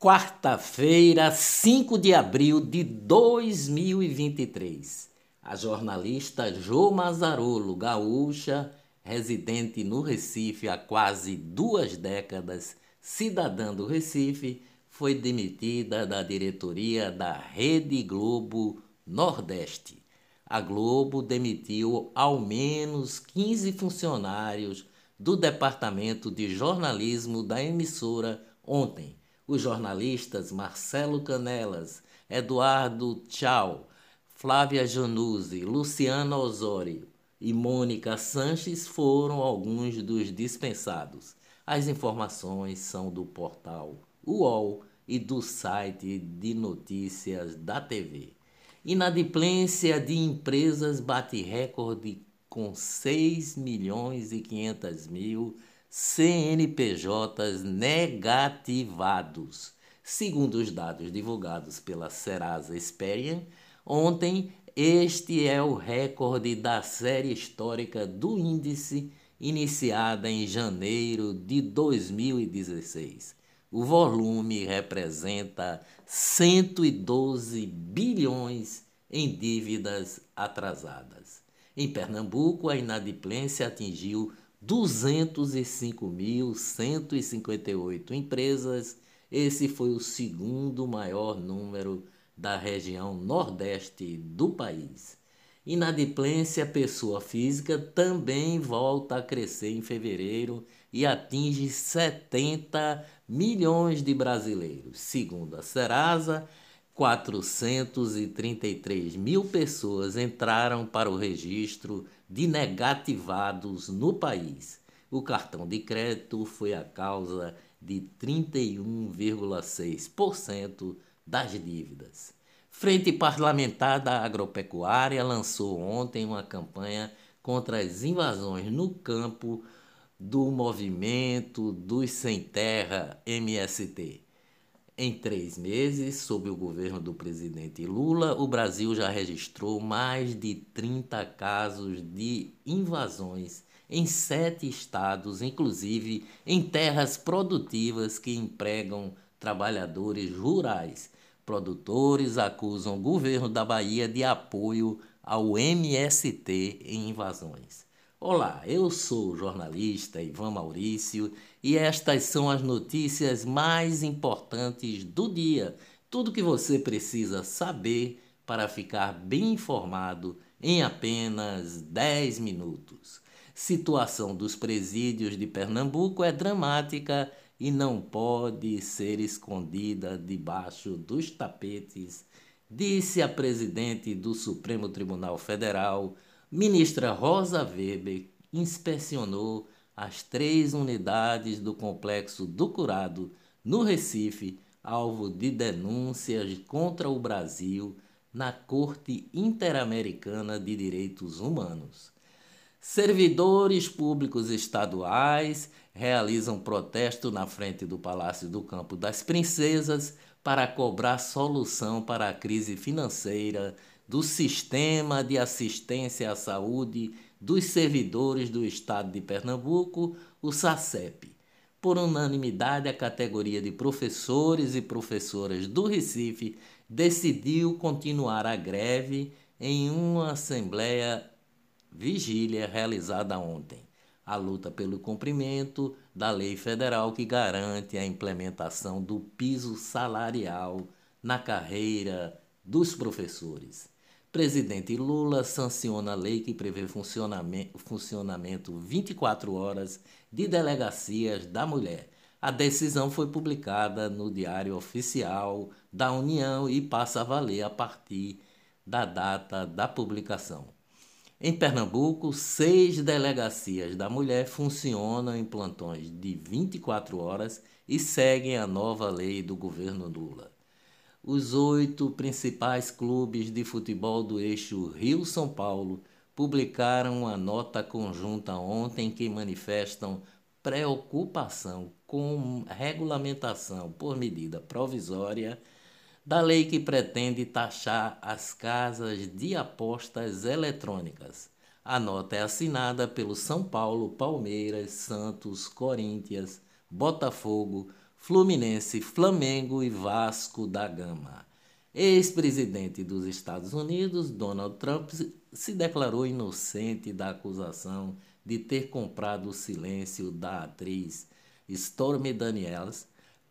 Quarta-feira, 5 de abril de 2023. A jornalista Jo Mazarolo, gaúcha, residente no Recife há quase duas décadas, cidadã do Recife, foi demitida da diretoria da Rede Globo Nordeste. A Globo demitiu ao menos 15 funcionários do departamento de jornalismo da emissora ontem os jornalistas Marcelo Canelas, Eduardo Tchau, Flávia Januzzi, Luciana Osório e Mônica Sanches foram alguns dos dispensados. As informações são do portal UOL e do site de notícias da TV. Inadimplência de empresas bate recorde com 6 milhões e 500 mil CNPJs negativados. Segundo os dados divulgados pela Serasa Experian, ontem este é o recorde da série histórica do índice iniciada em janeiro de 2016. O volume representa 112 bilhões em dívidas atrasadas. Em Pernambuco, a inadimplência atingiu 205.158 empresas. Esse foi o segundo maior número da região nordeste do país. Inadimplência pessoa física também volta a crescer em fevereiro e atinge 70 milhões de brasileiros. Segundo a Serasa, 433 mil pessoas entraram para o registro de negativados no país. O cartão de crédito foi a causa de 31,6% das dívidas. Frente Parlamentar da Agropecuária lançou ontem uma campanha contra as invasões no campo do movimento dos Sem Terra MST. Em três meses, sob o governo do presidente Lula, o Brasil já registrou mais de 30 casos de invasões em sete estados, inclusive em terras produtivas que empregam trabalhadores rurais. Produtores acusam o governo da Bahia de apoio ao MST em invasões. Olá, eu sou o jornalista Ivan Maurício e estas são as notícias mais importantes do dia. Tudo que você precisa saber para ficar bem informado em apenas 10 minutos. Situação dos presídios de Pernambuco é dramática e não pode ser escondida debaixo dos tapetes, disse a presidente do Supremo Tribunal Federal, Ministra Rosa Weber inspecionou as três unidades do complexo do Curado, no Recife, alvo de denúncias contra o Brasil na Corte Interamericana de Direitos Humanos. Servidores públicos estaduais realizam protesto na frente do Palácio do Campo das Princesas para cobrar solução para a crise financeira do Sistema de Assistência à Saúde dos Servidores do Estado de Pernambuco, o SACEP. Por unanimidade, a categoria de professores e professoras do Recife decidiu continuar a greve em uma assembleia vigília realizada ontem. A luta pelo cumprimento da lei federal que garante a implementação do piso salarial na carreira dos professores. Presidente Lula sanciona a lei que prevê funcionamento, funcionamento 24 horas de delegacias da mulher. A decisão foi publicada no Diário Oficial da União e passa a valer a partir da data da publicação. Em Pernambuco, seis delegacias da mulher funcionam em plantões de 24 horas e seguem a nova lei do governo Lula os oito principais clubes de futebol do eixo Rio-São Paulo publicaram uma nota conjunta ontem que manifestam preocupação com regulamentação por medida provisória da lei que pretende taxar as casas de apostas eletrônicas. A nota é assinada pelo São Paulo, Palmeiras, Santos, Corinthians, Botafogo, Fluminense, Flamengo e Vasco da Gama. Ex-presidente dos Estados Unidos, Donald Trump, se declarou inocente da acusação de ter comprado o silêncio da atriz Stormy Daniels,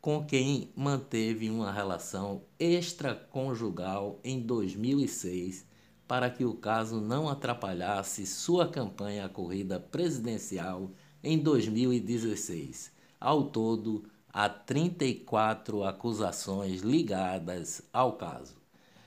com quem manteve uma relação extraconjugal em 2006 para que o caso não atrapalhasse sua campanha à corrida presidencial em 2016. Ao todo, há 34 acusações ligadas ao caso.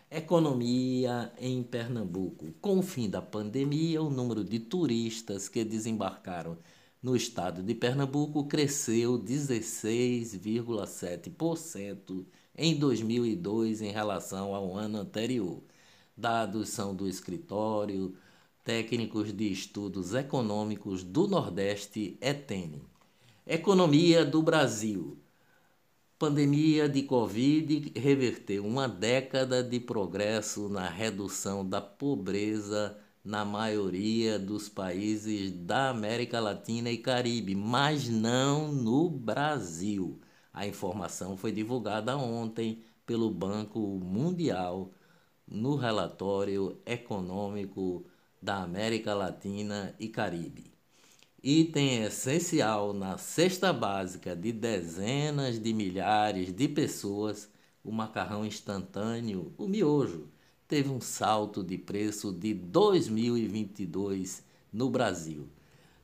Economia em Pernambuco. Com o fim da pandemia, o número de turistas que desembarcaram no estado de Pernambuco cresceu 16,7% em 2002 em relação ao ano anterior. Dados são do escritório Técnicos de Estudos Econômicos do Nordeste, ETENE. Economia do Brasil. Pandemia de Covid reverteu uma década de progresso na redução da pobreza na maioria dos países da América Latina e Caribe, mas não no Brasil. A informação foi divulgada ontem pelo Banco Mundial no relatório econômico da América Latina e Caribe. Item essencial na cesta básica de dezenas de milhares de pessoas, o macarrão instantâneo, o miojo teve um salto de preço de 2022 no Brasil.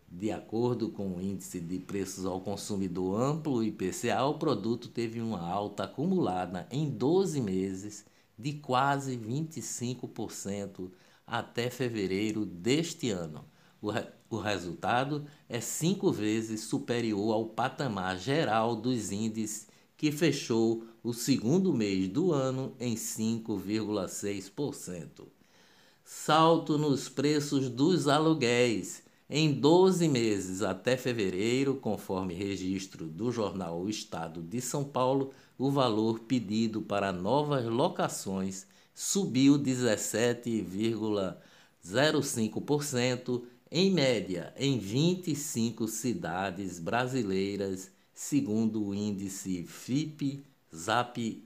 De acordo com o Índice de Preços ao Consumidor Amplo, IPCA, o produto teve uma alta acumulada em 12 meses de quase 25% até fevereiro deste ano. O, o resultado é cinco vezes superior ao patamar geral dos índices que fechou o segundo mês do ano em 5,6%. Salto nos preços dos aluguéis. Em 12 meses até fevereiro, conforme registro do jornal O Estado de São Paulo, o valor pedido para novas locações subiu 17,05%, em média, em 25 cidades brasileiras segundo o índice FIP Zap+.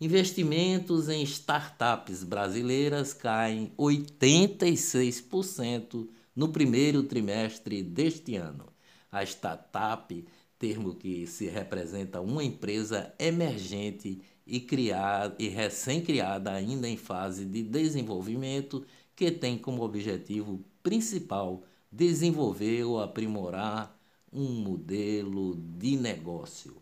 Investimentos em startups brasileiras caem 86% no primeiro trimestre deste ano. A startup, termo que se representa uma empresa emergente e, criada, e recém-criada ainda em fase de desenvolvimento, que tem como objetivo principal desenvolver ou aprimorar um modelo de negócio.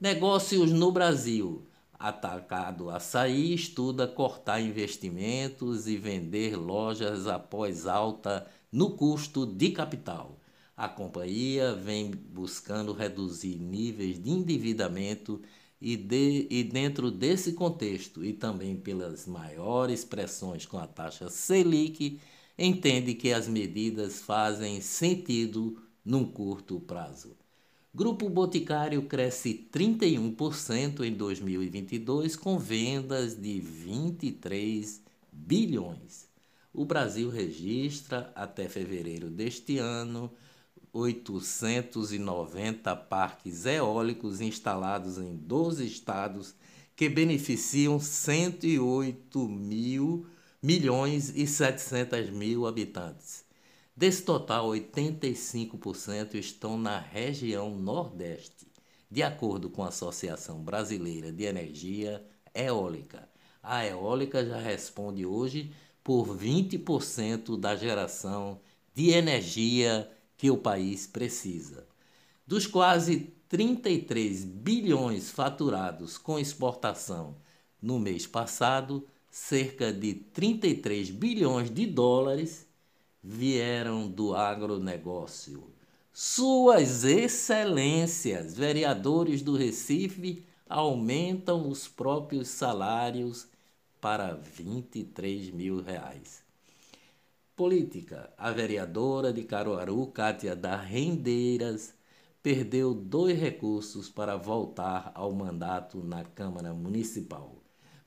Negócios no Brasil. Atacado Açaí estuda cortar investimentos e vender lojas após alta no custo de capital. A companhia vem buscando reduzir níveis de endividamento e, de, e dentro desse contexto, e também pelas maiores pressões com a taxa Selic, entende que as medidas fazem sentido num curto prazo. Grupo Boticário cresce 31% em 2022 com vendas de 23 bilhões. O Brasil registra até fevereiro deste ano 890 parques eólicos instalados em 12 estados que beneficiam 108 mil milhões e 700 mil habitantes. Desse total, 85% estão na região Nordeste, de acordo com a Associação Brasileira de Energia Eólica. A eólica já responde hoje por 20% da geração de energia que o país precisa. Dos quase 33 bilhões faturados com exportação no mês passado, cerca de 33 bilhões de dólares vieram do agronegócio. Suas excelências, vereadores do Recife, aumentam os próprios salários para 23 mil reais. Política. A vereadora de Caruaru, Cátia da Rendeiras, perdeu dois recursos para voltar ao mandato na Câmara Municipal.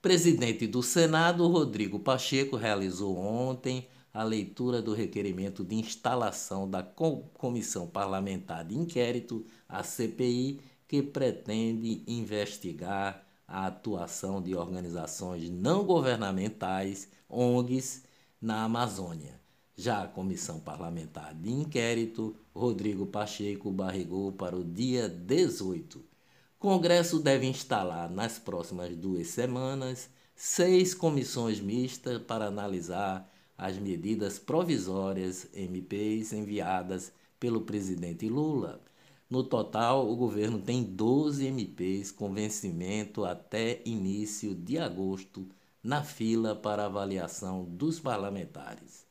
Presidente do Senado, Rodrigo Pacheco, realizou ontem a leitura do requerimento de instalação da Comissão Parlamentar de Inquérito, a CPI, que pretende investigar a atuação de organizações não governamentais, ONGs, na Amazônia. Já a Comissão Parlamentar de Inquérito, Rodrigo Pacheco barrigou para o dia 18. Congresso deve instalar nas próximas duas semanas seis comissões mistas para analisar as medidas provisórias MPs enviadas pelo presidente Lula. No total, o governo tem 12 MPs com vencimento até início de agosto na fila para avaliação dos parlamentares.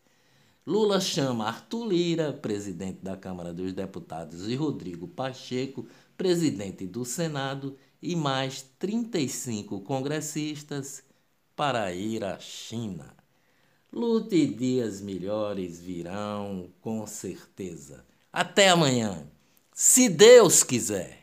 Lula chama Arthur Lira, presidente da Câmara dos Deputados, e Rodrigo Pacheco, presidente do Senado, e mais 35 congressistas para ir à China. Lute e dias melhores virão, com certeza. Até amanhã, se Deus quiser.